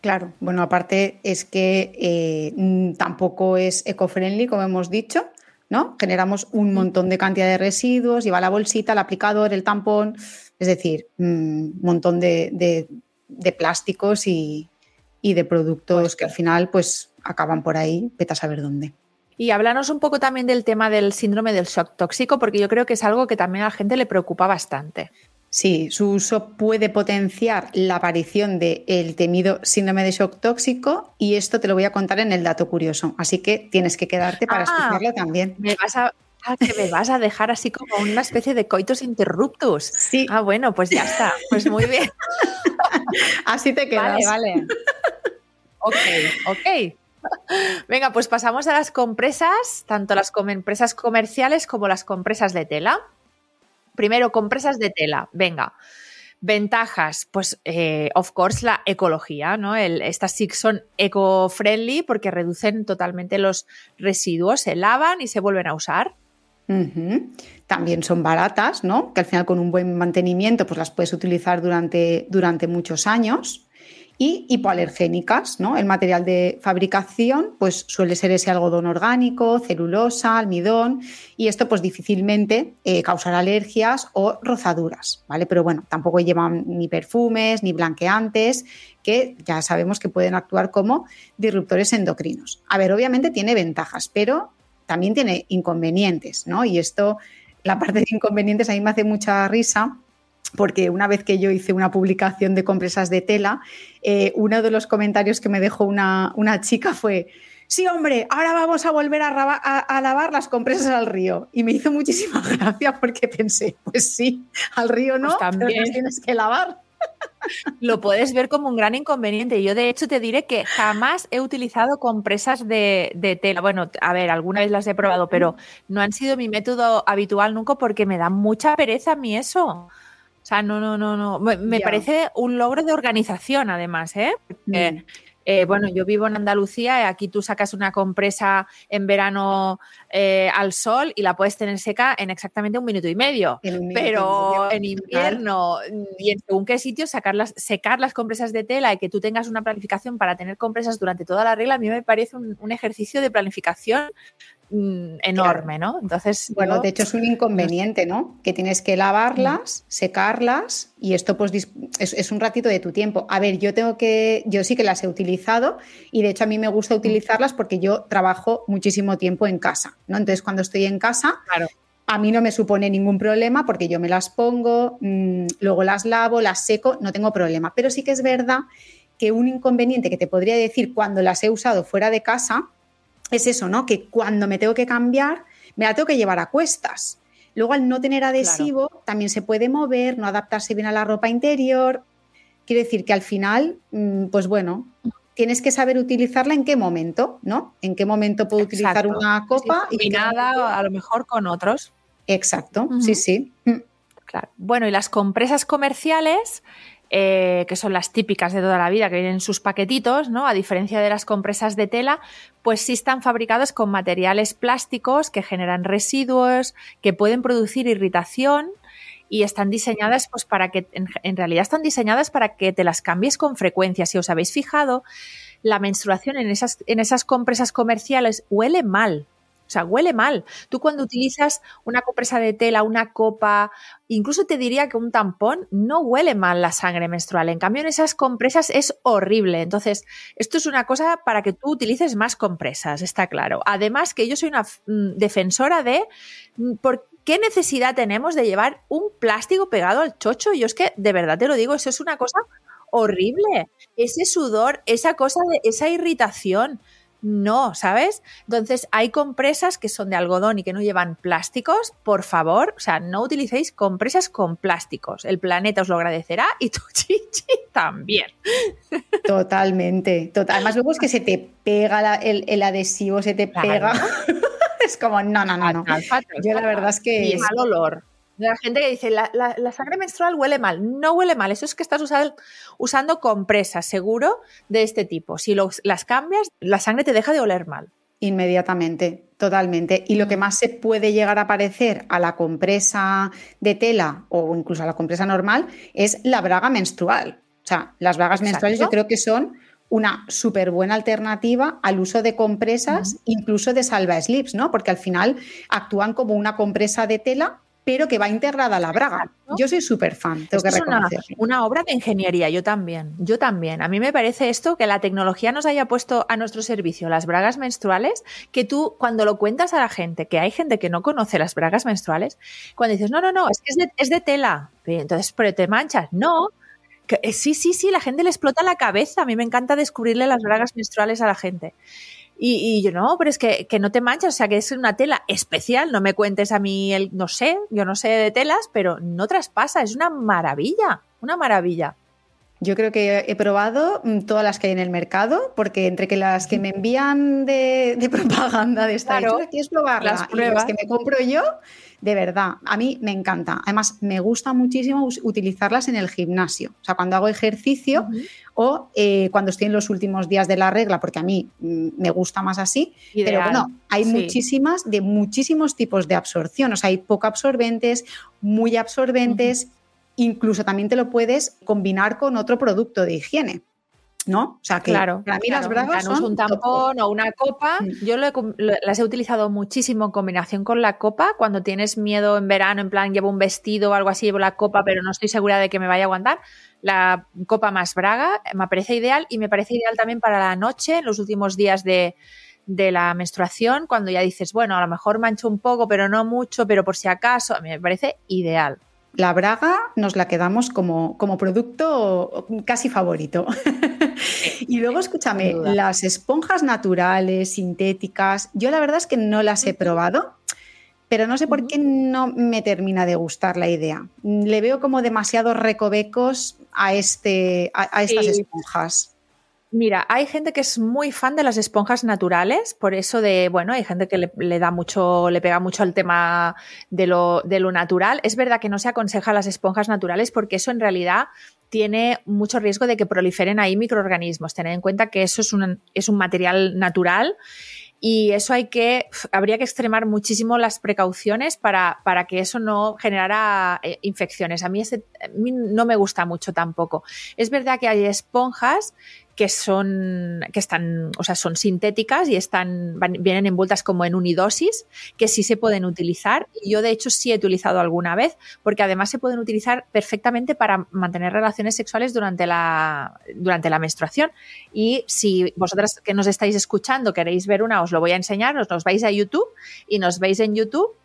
Claro, bueno, aparte es que eh, tampoco es eco-friendly, como hemos dicho, ¿no? Generamos un montón de cantidad de residuos, lleva la bolsita, el aplicador, el tampón, es decir, un mm, montón de, plásticos y, de productos pues que al final pues acaban por ahí, vete a saber dónde. Y háblanos un poco también del tema del síndrome del shock tóxico, porque yo creo que es algo que también a la gente le preocupa bastante. Sí, su uso puede potenciar la aparición del temido síndrome de shock tóxico y esto te lo voy a contar en el dato curioso, así que tienes que quedarte para Ah, escucharlo también. Me vas a, ah, que me vas a dejar así como una especie de coitos interruptus. Sí, Ah, bueno, pues ya está. Pues muy bien. (laughs) así te quedas. Vale, vale. Ok, ok. Venga, pues pasamos a las compresas, tanto las compresas comerciales como las compresas de tela. Primero, compresas de tela. Venga. Ventajas, pues, eh, of course, la ecología, ¿no? El- estas sí son eco-friendly porque reducen totalmente los residuos, se lavan y se vuelven a usar. También son baratas, ¿no? Que al final con un buen mantenimiento pues las puedes utilizar durante, durante muchos años. Y hipoalergénicas, ¿no? El material de fabricación pues suele ser ese algodón orgánico, celulosa, almidón y esto pues difícilmente eh, alergias o rozaduras, ¿vale? Pero bueno, tampoco llevan ni perfumes ni blanqueantes que ya sabemos que pueden actuar como disruptores endocrinos. A ver, obviamente tiene ventajas, pero también tiene inconvenientes, ¿no? Y esto, la parte de inconvenientes a mí me hace mucha risa porque una vez que yo hice una publicación de compresas de tela, eh, uno de los comentarios que me dejó una, una chica fue, sí, hombre, ahora vamos a volver a, raba- a- a lavar las compresas al río. Y me hizo muchísima (laughs) gracia porque pensé, pues sí, al río no, Pues pero también. las tienes que lavar. (laughs) Lo puedes ver como un gran inconveniente. Yo, de hecho, te diré que jamás he utilizado compresas de, de tela. Bueno, a ver, alguna vez las he probado, pero no han sido mi método habitual nunca porque me da mucha pereza a mí eso. O sea, no, no, no, no. Me, parece un logro de organización, además, ¿eh? Porque, Mm. eh, bueno, yo vivo en Andalucía y aquí tú sacas una compresa en verano eh, al sol y la puedes tener seca en exactamente un minuto y medio. Y Pero medio. en invierno y en según qué sitio sacar las, secar las compresas de tela y que tú tengas una planificación para tener compresas durante toda la regla, a mí me parece un, un ejercicio de planificación enorme, ¿no? Entonces, Bueno, yo- de hecho es un inconveniente, ¿no? Que tienes que lavarlas, secarlas y esto pues es, es un ratito de tu tiempo. A ver, yo tengo que, yo sí que las he utilizado y de hecho a mí me gusta utilizarlas porque yo trabajo muchísimo tiempo en casa, ¿no? Entonces cuando estoy en casa, Claro. a mí no me supone ningún problema porque yo me las pongo, mm, luego las lavo, las seco, no tengo problema. Pero sí que es verdad que un inconveniente que te podría decir cuando las he usado fuera de casa es eso, ¿no? Que cuando me tengo que cambiar, me la tengo que llevar a cuestas. Luego, al no tener adhesivo, también se puede mover, no adaptarse bien a la ropa interior. Quiero decir que al final, mm, pues bueno, tienes que saber utilizarla en qué momento, ¿no? En qué momento puedo utilizar una copa Sí, y en qué momento- combinada a lo mejor con otros. Exacto, sí, sí. Mm. Claro. Bueno, y las compresas comerciales, eh, que son las típicas de toda la vida, que vienen en sus paquetitos, ¿no? A diferencia de las compresas de tela, pues sí están fabricadas con materiales plásticos que generan residuos, que pueden producir irritación y están diseñadas pues para que en, en realidad están diseñadas para que te las cambies con frecuencia. Si os habéis fijado, la menstruación en esas, en esas compresas comerciales huele mal. O sea, huele mal. Tú cuando utilizas una compresa de tela, una copa, incluso te diría que un tampón, no huele mal la sangre menstrual. En cambio, en esas compresas es horrible. Entonces, esto es una cosa para que tú utilices más compresas, está claro. Además, que yo soy una mm, defensora de mm, por qué necesidad tenemos de llevar un plástico pegado al chocho. Yo es que, de verdad te lo digo, eso es una cosa horrible. Ese sudor, esa cosa de esa irritación. No, ¿sabes? Entonces, hay compresas que son de algodón y que no llevan plásticos. Por favor, o sea, no utilicéis compresas con plásticos. El planeta os lo agradecerá y tu (laughs) chichi también. Totalmente. Total. Además, luego es que se te pega la- el, el adhesivo, se te Claro. pega. (laughs) es como, no, no, no, no. Yo la verdad es que Y es- mal olor. La gente que dice, la, la- la sangre menstrual huele mal. No huele mal. Eso es que estás usando, usando compresas, seguro, de este tipo. Si los- las cambias, la sangre te deja de oler mal. Inmediatamente, totalmente. Y lo que más se puede llegar a parecer a la compresa de tela o incluso a la compresa normal es la braga menstrual. O sea, las bragas menstruales yo creo que son una súper buena alternativa al uso de compresas, incluso de salva slips, ¿no? Porque al final actúan como una compresa de tela pero que va integrada a la braga. Yo soy súper fan, tengo Esto que es una, una obra de ingeniería, yo también, yo también. A mí me parece esto que la tecnología nos haya puesto a nuestro servicio las bragas menstruales, que tú cuando lo cuentas a la gente, que hay gente que no conoce las bragas menstruales, cuando dices, no, no, no, es que es de, es de tela, entonces, pero te manchas, no. Que, eh, sí, sí, sí, la gente le explota la cabeza. A mí me encanta descubrirle las bragas menstruales a la gente. Y, yo no, pero es que, que no te manchas, o sea, que es una tela especial, no me cuentes a mí el, no sé, yo no sé de telas, pero no traspasa, es una maravilla, una maravilla. Yo creo que he probado mm, todas las que hay en el mercado, porque entre que las que me envían de, de propaganda de esta Claro, ¿quieres probarla? las y las pruebas. que me compro yo, de verdad, a mí me encanta. Además, me gusta muchísimo utilizarlas en el gimnasio. O sea, cuando hago ejercicio o eh, cuando estoy en los últimos días de la regla, porque a mí mm, me gusta más así. Pero bueno, hay sí. muchísimas de muchísimos tipos de absorción. O sea, hay poco absorbentes, muy absorbentes. Incluso también te lo puedes combinar con otro producto de higiene. ¿No? O sea, que Claro, para mí claro, las bragas son un top. tampón o una copa. Mm. Yo lo he lo- las he utilizado muchísimo en combinación con la copa. Cuando tienes miedo en verano, en plan llevo un vestido o algo así, llevo la copa, pero no estoy segura de que me vaya a aguantar. La copa más braga eh, me parece ideal y me parece ideal también para la noche, en los últimos días de, de la menstruación, cuando ya dices, bueno, a lo mejor mancho un poco, pero no mucho, pero por si acaso, a mí me parece ideal. La braga nos la quedamos como, como producto casi favorito. (laughs) y luego, escúchame, las esponjas naturales, sintéticas, yo la verdad es que no las he probado, pero no sé por qué no me termina de gustar la idea. Le veo como demasiados recovecos a, este, a, a estas Sí. esponjas. Mira, hay gente que es muy fan de las esponjas naturales, por eso de, bueno, hay gente que le, da mucho, le pega mucho al tema de lo, de lo natural. Es verdad que no se aconseja las esponjas naturales porque eso en realidad tiene mucho riesgo de que proliferen ahí microorganismos. Tened en cuenta que eso es un, es un material natural y eso hay que, habría que extremar muchísimo las precauciones para, para que eso no generara eh, infecciones. A mí, ese, a mí no me gusta mucho tampoco. Es verdad que hay esponjas que son que están, o sea, son sintéticas y están van- vienen envueltas como en unidosis, que sí se pueden utilizar. Yo de hecho sí he utilizado alguna vez, porque además se pueden utilizar perfectamente para mantener relaciones sexuales durante la durante la menstruación. Y si vosotras que nos estáis escuchando queréis ver una, os lo voy a enseñar, os nos vais a YouTube y nos veis en YouTube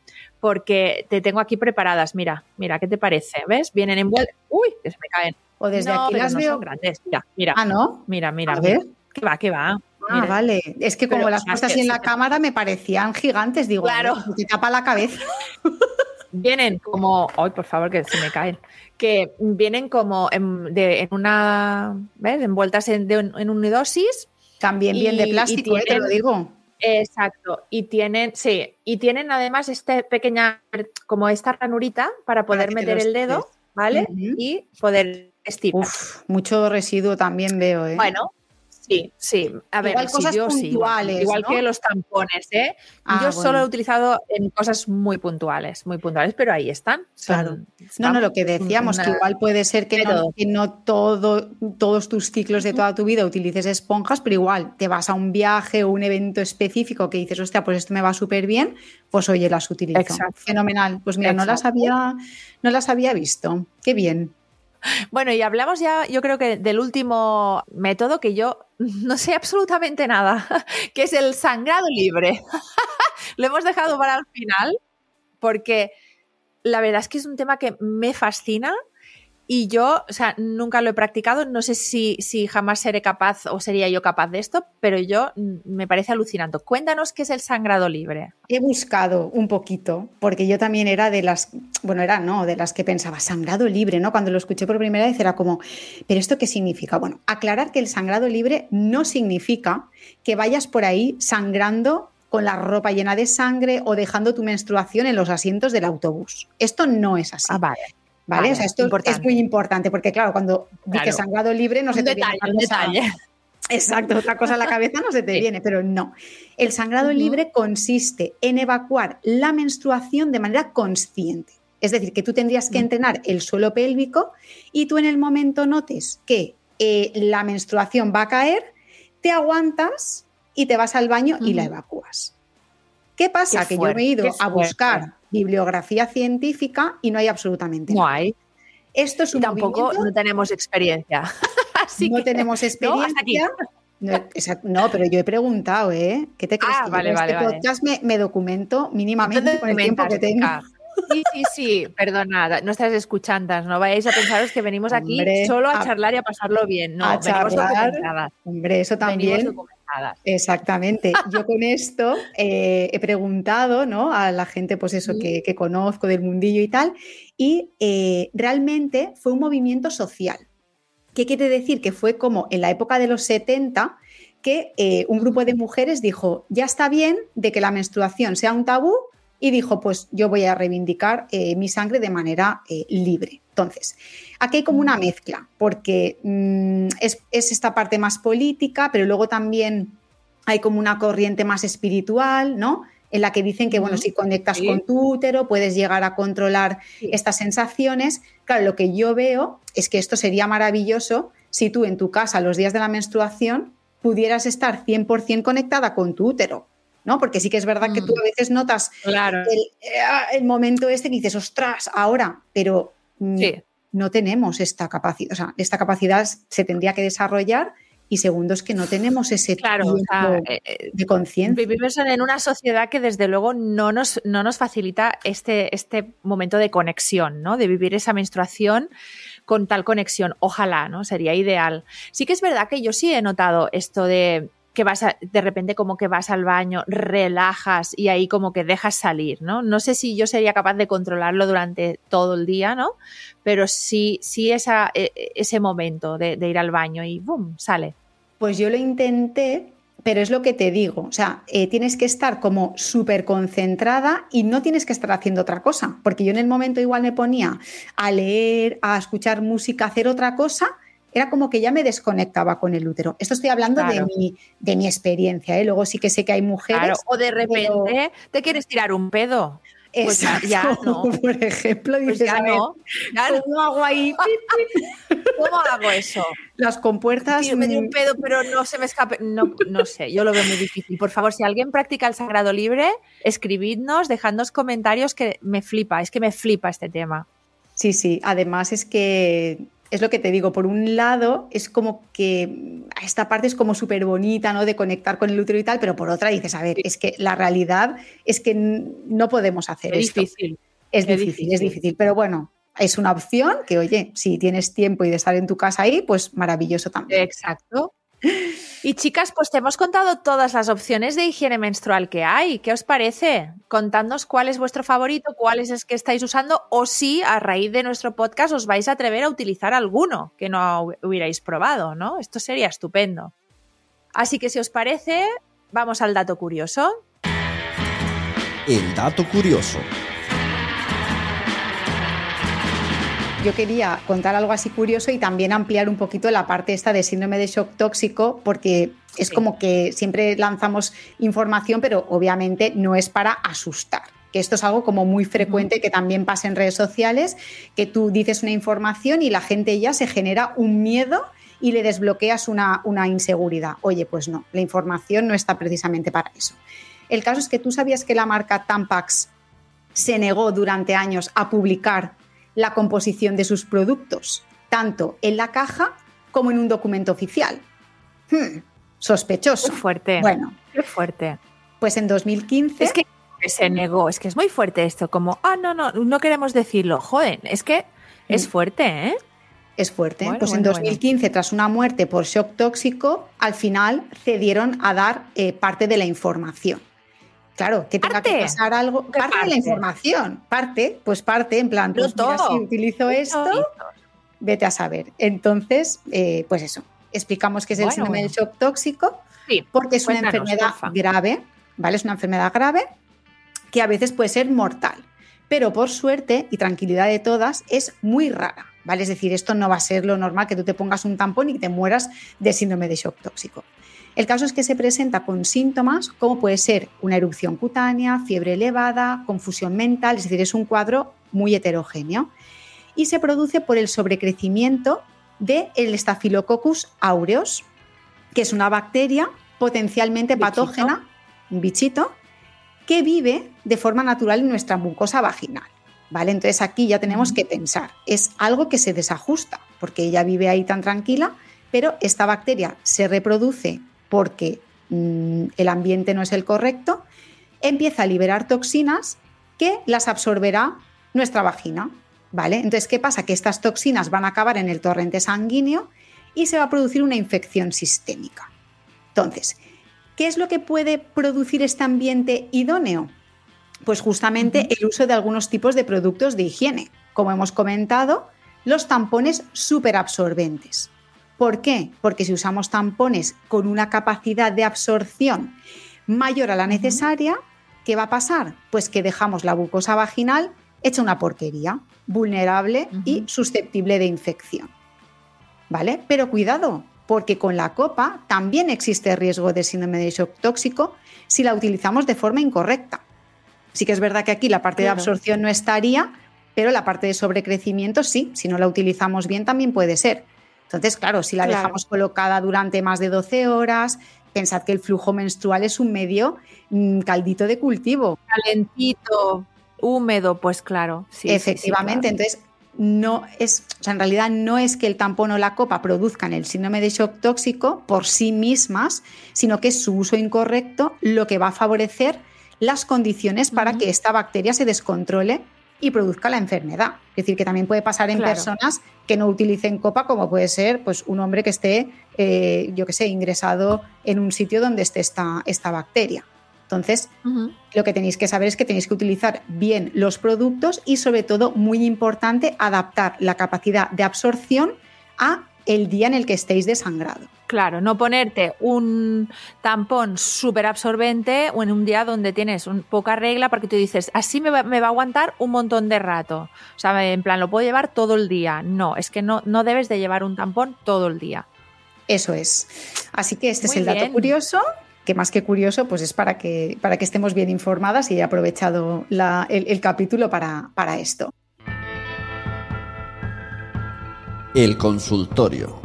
porque te tengo aquí preparadas. Mira, mira, ¿qué te parece? ¿Ves? Vienen envueltas. Uy, que se me caen. O desde No, aquí las no veo. son grandes. Mira, mira. Ah, ¿no? Mira, mira, A ver. ¿Qué va, qué va? Ah, Mira. vale. Es que como Pero, las puestas así en la cámara me parecían gigantes. Digo, Claro. "Joder, te tapa la cabeza. (laughs) Vienen como, ay, por favor, que se me caen. Que vienen como en, de- en una, ¿ves? Envueltas en, de, en unidosis. También bien Y- de y plástico, eh, te lo digo. Exacto. Y tienen, sí, y tienen además esta pequeña, como esta ranurita para poder que te meter el dedo. ¿vale? Y poder estirar. Uf, mucho residuo también veo, ¿eh? Bueno, sí, sí. A ver, Igual sí, cosas yo sí, igual, puntuales, igual ¿no? que los tampones, ¿eh? Ah, yo solo he utilizado en cosas muy puntuales, muy puntuales, pero ahí están. Son- Claro. No, no, lo que decíamos, que igual puede ser que no, que no todo, todos tus ciclos de toda tu vida utilices esponjas, pero igual te vas a un viaje o un evento específico que dices, hostia, pues esto me va súper bien, pues oye, las utilizo. Exacto. Fenomenal. Pues mira, no las había, no las había visto. Qué bien. (laughs) Bueno, y hablamos ya, yo creo que del último método que yo (laughs) no sé absolutamente nada, (laughs) que es el sangrado libre. Lo hemos dejado para el final porque la verdad es que es un tema que me fascina y yo, o sea, nunca lo he practicado, no sé si, si jamás seré capaz o sería yo capaz de esto, pero yo mm, me parece alucinante. Cuéntanos qué es el sangrado libre. He buscado un poquito, porque yo también era de las, bueno, era no, de las que pensaba, sangrado libre, ¿no? Cuando lo escuché por primera vez era como, ¿pero esto qué significa? Bueno, aclarar que el sangrado libre no significa que vayas por ahí sangrando con la ropa llena de sangre o dejando tu menstruación en los asientos del autobús. Esto no es así. Ah, vale. ¿Vale? vale, o sea, esto es muy importante porque, claro, cuando Claro. dices sangrado libre no se te viene un detalle. (laughs) Exacto, otra cosa a la cabeza no se te Sí. viene, pero no. El sangrado libre consiste en evacuar la menstruación de manera consciente. Es decir, que tú tendrías que Ujú. entrenar el suelo pélvico y tú en el momento notes que eh, la menstruación va a caer, te aguantas y te vas al baño y la evacúas. ¿Qué pasa? Qué que yo me he ido a fuerte. Bibliografía científica y no hay absolutamente No nada. hay. Esto es Y un tampoco movimiento- no tenemos experiencia. (laughs) Así no que- tenemos No, experiencia. No, no, pero yo he preguntado, ¿eh? ¿Qué te crees? Ah, que vale, vale, este vale. podcast me, me documento mínimamente ¿Dónde con el tiempo que tengo. Sí, sí, sí, perdonad, nuestras escuchantas, no vayáis a pensaros que venimos aquí Hombre, solo a, charlar y a pasarlo bien. No, a charlar. Hombre, eso Venimos Exactamente. Yo con (laughs) esto eh, he preguntado ¿no? a la gente, pues eso, Sí. que, que conozco del mundillo y tal, y eh, realmente fue un movimiento social. ¿Qué quiere decir? Que fue como en la época de los 70 que eh, un grupo de mujeres dijo, ya está bien de que la menstruación sea un tabú y dijo, pues yo voy a reivindicar eh, mi sangre de manera eh, libre. Entonces, aquí hay como una mezcla, porque mm, es, es esta parte más política, pero luego también hay como una corriente más espiritual, ¿no? En la que dicen que, bueno, si conectas Sí. con tu útero, puedes llegar a controlar Sí. estas sensaciones. Claro, lo que yo veo es que esto sería maravilloso si tú en tu casa, los días de la menstruación, pudieras estar 100% conectada con tu útero, ¿no? Porque sí que es verdad que Mm. tú a veces notas Claro. el, eh, el momento este que dices, ostras, ahora, pero mm, Sí. no tenemos esta capacidad, o sea, esta capacidad se tendría que desarrollar y segundo es que no tenemos ese Claro, o tiempo sea, eh, eh, de conciencia. Vivimos en una sociedad que desde luego no nos, no nos facilita este, este momento de conexión, ¿no? De vivir esa menstruación con tal conexión. Ojalá, ¿no? Sería ideal. Sí que es verdad que yo sí he notado esto de que vas a- de repente como que vas al baño, relajas y ahí como que dejas salir, ¿no? No sé si yo sería capaz de controlarlo durante todo el día, ¿no? Pero sí, sí esa, e- e- ese momento de, ir al baño y ¡bum! sale. Pues yo lo intenté, pero es lo que te digo, o sea, eh, tienes que estar como súper concentrada y no tienes que estar haciendo otra cosa, porque yo en el momento igual me ponía a leer, a escuchar música, a hacer otra cosa, era como que ya me desconectaba con el útero. Esto estoy hablando de, mi, de mi experiencia, ¿eh? luego sí que sé que hay mujeres. Claro, o de repente pero- te quieres tirar un pedo. pues Exacto, ya no. (laughs) Por ejemplo, Pues dices, ya no. Ya no. ¿cómo hago ahí? (laughs) ¿Cómo hago eso? Las compuertas. Tío, me dio un mm, pedo, pero no se me escape. No, no sé, yo lo veo muy difícil. Por favor, si alguien practica el sagrado libre, escribidnos, dejadnos comentarios que me flipa, es que me flipa este tema. Sí, sí. Además es que es lo que te digo. Por un lado, es como que esta parte es como súper bonita, ¿no? De conectar con el útero y tal, pero por otra dices, a ver, es que la realidad es que no podemos hacer Es esto. difícil. Es qué difícil, es difícil. difícil. Pero bueno, es una opción que, oye, si tienes tiempo y de estar en tu casa ahí, pues maravilloso también. Exacto. Y chicas, pues te hemos contado todas las opciones de higiene menstrual que hay. ¿Qué os parece? Contadnos cuál es vuestro favorito, cuál es que estáis usando o si a raíz de nuestro podcast os vais a atrever a utilizar alguno que no hubierais probado, ¿no? Esto sería estupendo. Así que si os parece, vamos al dato curioso. El dato curioso. Yo quería contar algo así curioso y también ampliar un poquito la parte esta de síndrome de shock tóxico, porque es Sí. como que siempre lanzamos información, pero obviamente no es para asustar. Que esto es algo como muy frecuente que también pasa en redes sociales, que tú dices una información y la gente ya se genera un miedo y le desbloqueas una, una inseguridad. Oye, pues no, la información no está precisamente para eso. El caso es que tú sabías que la marca Tampax se negó durante años a publicar la composición de sus productos, tanto en la caja como en un documento oficial. Hmm, sospechoso. Qué fuerte. Bueno, Qué fuerte. pues en 2015 Es que se negó, es que es muy fuerte esto, como, ah, no, no, no queremos decirlo. Joder, es que es Mm. fuerte, ¿eh? es fuerte. Bueno, pues en bueno, 2015, tras una muerte por shock tóxico, al final cedieron a dar eh, parte de la información. Claro, que tenga que pasar algo. ¿Qué Parte, de la información. Parte, pues parte, en plan, pues mira, si utilizo esto, vete a saber. Entonces, eh, pues eso, explicamos qué es el síndrome bueno. del shock tóxico, Sí, porque es una enfermedad porfa. grave, ¿vale? Es una enfermedad grave que a veces puede ser mortal, pero por suerte y tranquilidad de todas es muy rara, ¿vale? Es decir, esto no va a ser lo normal que tú te pongas un tampón y te mueras de síndrome de shock tóxico. El caso es que se presenta con síntomas como puede ser una erupción cutánea, fiebre elevada, confusión mental, es decir, es un cuadro muy heterogéneo y se produce por el sobrecrecimiento del Staphylococcus aureus, que es una bacteria potencialmente Bichito. patógena, un bichito, que vive de forma natural en nuestra mucosa vaginal. ¿Vale? Entonces aquí ya tenemos que pensar, es algo que se desajusta, porque ella vive ahí tan tranquila, pero esta bacteria se reproduce porque mm, el ambiente no es el correcto, empieza a liberar toxinas que las absorberá nuestra vagina. ¿Vale? Entonces, ¿qué pasa? Que estas toxinas van a acabar en el torrente sanguíneo y se va a producir una infección sistémica. Entonces, ¿qué es lo que puede producir este ambiente idóneo? Pues justamente el uso de algunos tipos de productos de higiene. Como hemos comentado, los tampones superabsorbentes. ¿Por qué? Porque si usamos tampones con una capacidad de absorción mayor a la necesaria, ¿qué va a pasar? Pues que dejamos la mucosa vaginal hecha una porquería, vulnerable y susceptible de infección. ¿Vale? Pero cuidado, porque con la copa también existe riesgo de síndrome de shock tóxico si la utilizamos de forma incorrecta. Sí que es verdad que aquí la parte de absorción no estaría, pero la parte de sobrecrecimiento sí, si no la utilizamos bien también puede ser. Entonces, claro, si la dejamos colocada durante más de 12 horas, pensad que el flujo menstrual es un medio mm, caldito de cultivo. Calentito, húmedo, pues claro. Sí, Efectivamente, entonces no es, o sea, en realidad no es que el tampón o la copa produzcan el síndrome de shock tóxico por sí mismas, sino que es su uso incorrecto lo que va a favorecer las condiciones para que esta bacteria se descontrole y produzca la enfermedad. Es decir, que también puede pasar en personas que no utilicen copa, como puede ser pues, un hombre que esté, eh, yo que sé, ingresado en un sitio donde esté esta, esta bacteria. Entonces, lo que tenéis que saber es que tenéis que utilizar bien los productos y sobre todo, muy importante, adaptar la capacidad de absorción a el día en el que estéis desangrado. Claro, no ponerte un tampón súper absorbente o en un día donde tienes un, poca regla porque tú dices, así me va, a aguantar un montón de rato. O sea, en plan, lo puedo llevar todo el día. No, es que no, no debes de llevar un tampón todo el día. Eso es. Así que este es el dato curioso que más que curioso, pues es para que, para que estemos bien informadas y he aprovechado el, capítulo para, para esto. El consultorio.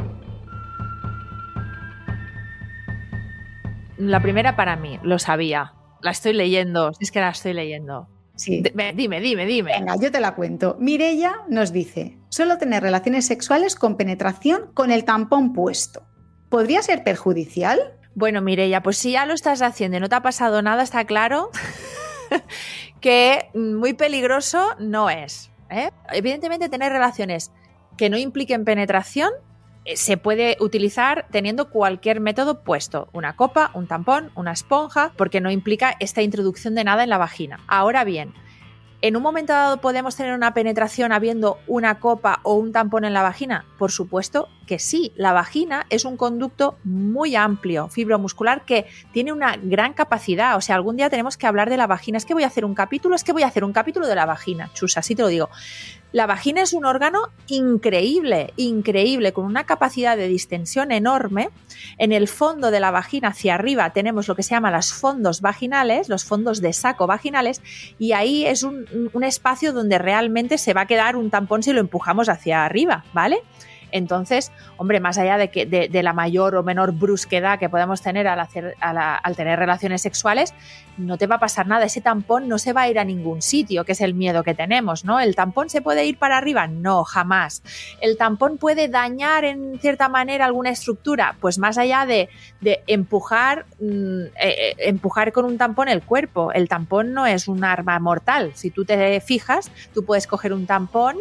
La primera para mí, lo sabía. La estoy leyendo, es que la estoy leyendo. Sí. dime, dime, dime. Venga, yo te la cuento. Mirella nos dice, solo tener relaciones sexuales con penetración con el tampón puesto. ¿Podría ser perjudicial? Bueno, Mireya, pues si ya lo estás haciendo y no te ha pasado nada, está claro (laughs) que muy peligroso no es. ¿eh? Evidentemente, tener relaciones que no impliquen penetración se puede utilizar teniendo cualquier método puesto, una copa, un tampón, una esponja, porque no implica esta introducción de nada en la vagina. Ahora bien, ¿En un momento dado podemos tener una penetración habiendo una copa o un tampón en la vagina? Por supuesto que sí. La vagina es un conducto muy amplio, fibromuscular, que tiene una gran capacidad. O sea, algún día tenemos que hablar de la vagina. Es que voy a hacer un capítulo, es que voy a hacer un capítulo de la vagina. Chus, así te lo digo. La vagina es un órgano increíble, increíble, con una capacidad de distensión enorme. En el fondo de la vagina hacia arriba tenemos lo que se llama los fondos vaginales, los fondos de saco vaginales, y ahí es un, un espacio donde realmente se va a quedar un tampón si lo empujamos hacia arriba, ¿vale? Entonces, hombre, más allá de, que, de, la mayor o menor brusquedad que podemos tener al, hacer, al, tener relaciones sexuales, no te va a pasar nada. Ese tampón no se va a ir a ningún sitio, que es el miedo que tenemos, ¿no? ¿El tampón se puede ir para arriba? No, jamás. ¿El tampón puede dañar en cierta manera alguna estructura? Pues más allá de, empujar, mm, eh, eh, empujar con un tampón el cuerpo. El tampón no es un arma mortal. Si tú te fijas, tú puedes coger un tampón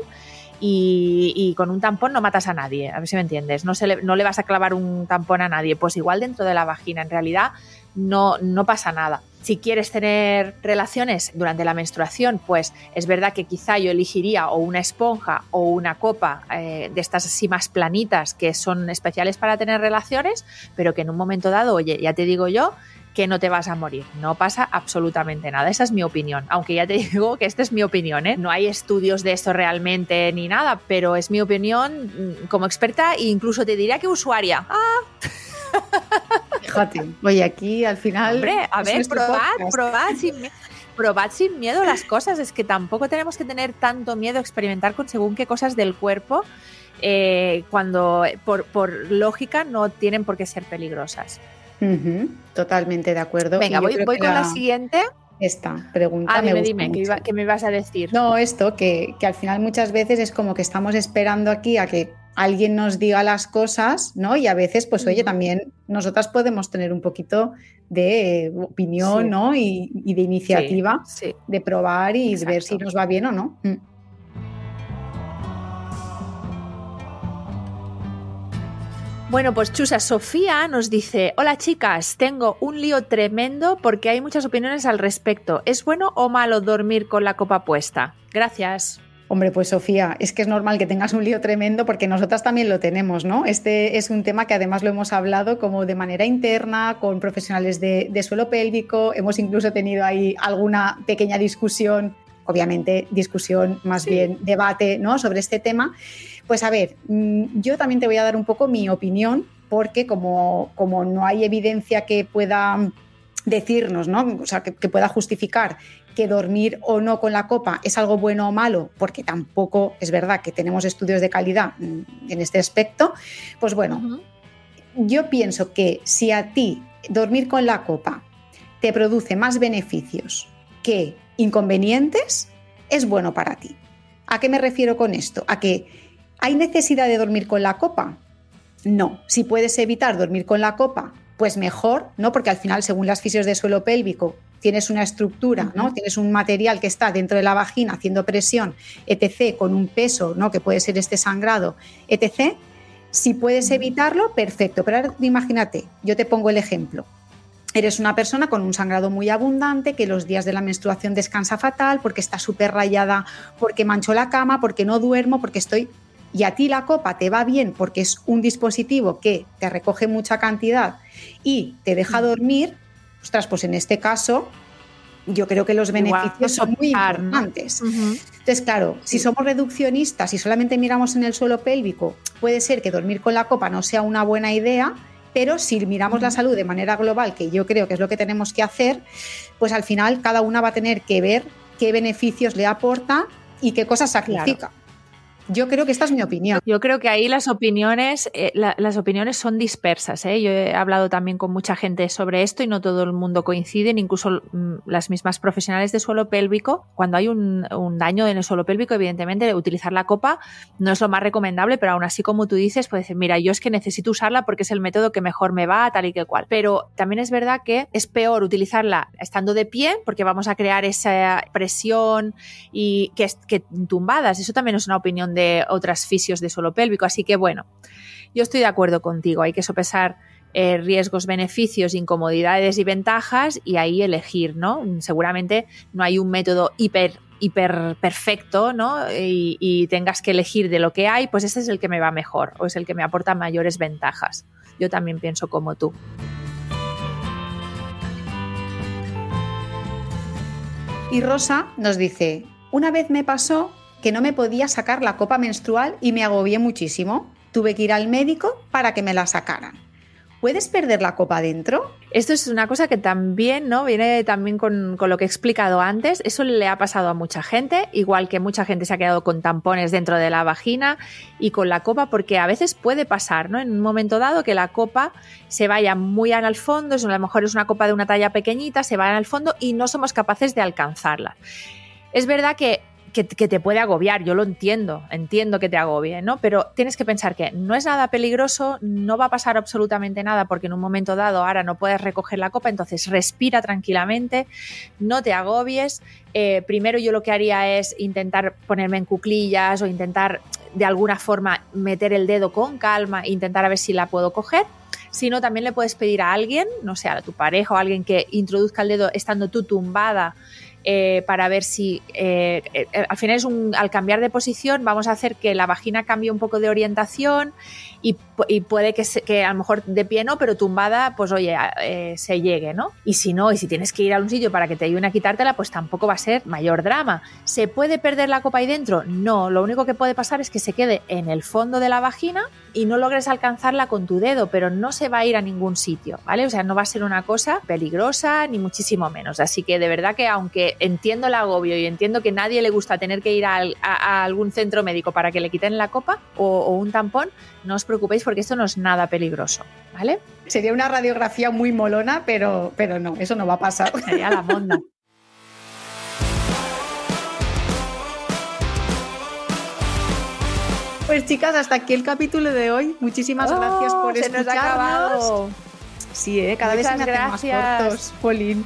y, con un tampón no matas a nadie, a ver si me entiendes, no, se le, no le vas a clavar un tampón a nadie, pues igual dentro de la vagina, en realidad no, no pasa nada. Si quieres tener relaciones durante la menstruación, pues es verdad que quizá yo elegiría o una esponja o una copa eh, de estas así más planitas que son especiales para tener relaciones, pero que en un momento dado, oye, ya te digo yo, que no te vas a morir. No pasa absolutamente nada. Esa es mi opinión. Aunque ya te (laughs) digo que esta es mi opinión. ¿eh? No hay estudios de esto realmente ni nada, pero es mi opinión mm, como experta e incluso te diría que usuaria. ¡Ah! (laughs) Fíjate, oye, aquí al final. Hombre, a ver, probad, probad sin, probad sin miedo las cosas. Es que tampoco tenemos que tener tanto miedo a experimentar con según qué cosas del cuerpo. Eh, cuando por, por lógica no tienen por qué ser peligrosas. Totalmente de acuerdo. Venga, voy, con la... siguiente. esta pregunta. Ah, me dime, gusta dime, ¿qué, mucho. iba- qué me vas a decir? No, esto, que, que al final muchas veces es como que estamos esperando aquí a que alguien nos diga las cosas, ¿no? Y a veces, pues oye, también nosotras podemos tener un poquito de eh, opinión, Sí. ¿no? Y, y de iniciativa Sí. de probar y ver si nos va bien o no. Bueno, pues Chusa, Sofía nos dice, hola chicas, tengo un lío tremendo porque hay muchas opiniones al respecto. ¿Es bueno o malo dormir con la copa puesta? Gracias. Hombre, pues Sofía, es que es normal que tengas un lío tremendo porque nosotras también lo tenemos, ¿no? Este es un tema que además lo hemos hablado como de manera interna, con profesionales de, de suelo pélvico, hemos incluso tenido ahí alguna pequeña discusión, obviamente discusión, más Sí. bien debate, ¿no? Sobre este tema. Pues a ver, mm, yo también te voy a dar un poco mi opinión porque como, como no hay evidencia que pueda decirnos, ¿no? O sea, que, que pueda justificar que dormir o no con la copa es algo bueno o malo, porque tampoco es verdad que tenemos estudios de calidad mm, en este aspecto, pues bueno, yo pienso que si a ti dormir con la copa te produce más beneficios que inconvenientes, es bueno para ti. ¿A qué me refiero con esto? A que hay necesidad de dormir con la copa. No, si puedes evitar dormir con la copa, pues mejor, ¿no? Porque al final, según las fisios de suelo pélvico, tienes una estructura, ¿no? Tienes un material que está dentro de la vagina haciendo presión, etc., con un peso, ¿no? Que puede ser este sangrado, etc. Si puedes evitarlo, perfecto. Pero ahora imagínate, yo te pongo el ejemplo. Eres una persona con un sangrado muy abundante que los días de la menstruación descansa fatal porque está súper rayada, porque mancho la cama, porque no duermo, porque estoy... Y a ti la copa te va bien porque es un dispositivo que te recoge mucha cantidad y te deja dormir. Ostras, pues en este caso yo creo que los beneficios son muy importantes. Entonces, claro, si somos reduccionistas y solamente miramos en el suelo pélvico, puede ser que dormir con la copa no sea una buena idea, pero si miramos la salud de manera global, que yo creo que es lo que tenemos que hacer, pues al final cada una va a tener que ver qué beneficios le aporta y qué cosas sacrifica. Yo creo que esta es mi opinión. Yo creo que ahí las opiniones, eh, la- las opiniones son dispersas. ¿eh? Yo he hablado también con mucha gente sobre esto y no todo el mundo coincide, incluso mm, las mismas profesionales de suelo pélvico. Cuando hay un, daño en el suelo pélvico, evidentemente utilizar la copa no es lo más recomendable, pero aún así, como tú dices, puedes decir, mira, yo es que necesito usarla porque es el método que mejor me va, tal y que cual. Pero también es verdad que es peor utilizarla estando de pie porque vamos a crear esa presión y que, que tumbadas. Eso también es una opinión de otras fisios de suelo pélvico. Así que bueno, yo estoy de acuerdo contigo. Hay que sopesar eh, riesgos, beneficios, incomodidades y ventajas y ahí elegir, ¿no? Seguramente no hay un método hiper hiper perfecto, ¿no? Y, y tengas que elegir de lo que hay, pues ese es el que me va mejor o es el que me aporta mayores ventajas. Yo también pienso como tú. Y Rosa nos dice, una vez me pasó que no me podía sacar la copa menstrual y me agobié muchísimo. Tuve que ir al médico para que me la sacaran. ¿Puedes perder la copa dentro? Esto es una cosa que también, ¿no? Viene también con, con, lo que he explicado antes. Eso le ha pasado a mucha gente, igual que mucha gente se ha quedado con tampones dentro de la vagina y con la copa, porque a veces puede pasar, ¿no? En un momento dado que la copa se vaya muy al fondo, a lo mejor es una copa de una talla pequeñita, se va al fondo y no somos capaces de alcanzarla. Es verdad que que, te puede agobiar, yo lo entiendo, entiendo que te agobie, ¿no? Pero tienes que pensar que no es nada peligroso, no va a pasar absolutamente nada porque en un momento dado ahora no puedes recoger la copa, entonces respira tranquilamente, no te agobies. Eh, primero yo lo que haría es intentar ponerme en cuclillas o intentar de alguna forma meter el dedo con calma e intentar a ver si la puedo coger. Si no, también le puedes pedir a alguien, no sé, a tu pareja o a alguien que introduzca el dedo estando tú tumbada eh, para ver si eh, eh, al final es un, al cambiar de posición vamos a hacer que la vagina cambie un poco de orientación y, puede que, que, a lo mejor de pie no, pero tumbada, pues oye, se llegue, ¿no? Y si no, y si tienes que ir a un sitio para que te ayuden a quitártela, pues tampoco va a ser mayor drama. ¿Se puede perder la copa ahí dentro? No, lo único que puede pasar es que se quede en el fondo de la vagina y no logres alcanzarla con tu dedo, pero no se va a ir a ningún sitio, ¿vale? O sea, no va a ser una cosa peligrosa ni muchísimo menos. Así que de verdad que aunque entiendo el agobio y entiendo que nadie le gusta tener que ir a, algún centro médico para que le quiten la copa o, un tampón, no os preocupéis porque esto no es nada peligroso, ¿vale? Sería una radiografía muy molona, pero, pero no, eso no va a pasar. (laughs) Sería la monda. Pues chicas, hasta aquí el capítulo de hoy. Muchísimas oh, gracias por se escucharnos. Nos ha acabado. Sí, ¿eh? cada vez se me hacen más cortos, Polín.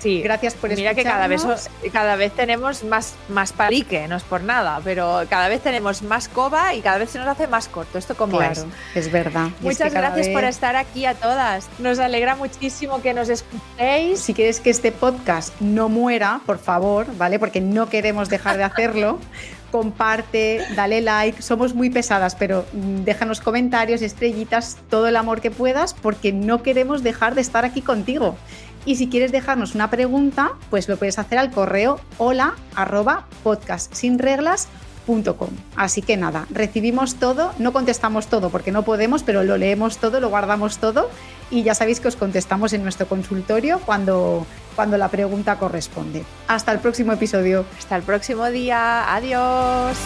Sí, Gracias por Mira que cada vez, cada vez tenemos más, más palique, no es por nada, pero cada vez tenemos más coba y cada vez se nos hace más corto. ¿Esto como Claro, es? es verdad. Es Muchas que gracias por estar aquí a todas. Nos alegra muchísimo que nos escuchéis. Si quieres que este podcast no muera, por favor, ¿vale? Porque no queremos dejar de hacerlo. (laughs) Comparte, dale like. Somos muy pesadas, pero mm, déjanos comentarios, estrellitas, todo el amor que puedas, porque no queremos dejar de estar aquí contigo. Y si quieres dejarnos una pregunta, pues lo puedes hacer al correo hola arroba podcastsinreglas.com. Así que nada, recibimos todo, no contestamos todo porque no podemos, pero lo leemos todo, lo guardamos todo y ya sabéis que os contestamos en nuestro consultorio cuando, cuando la pregunta corresponde. Hasta el próximo episodio. Hasta el próximo día. Adiós.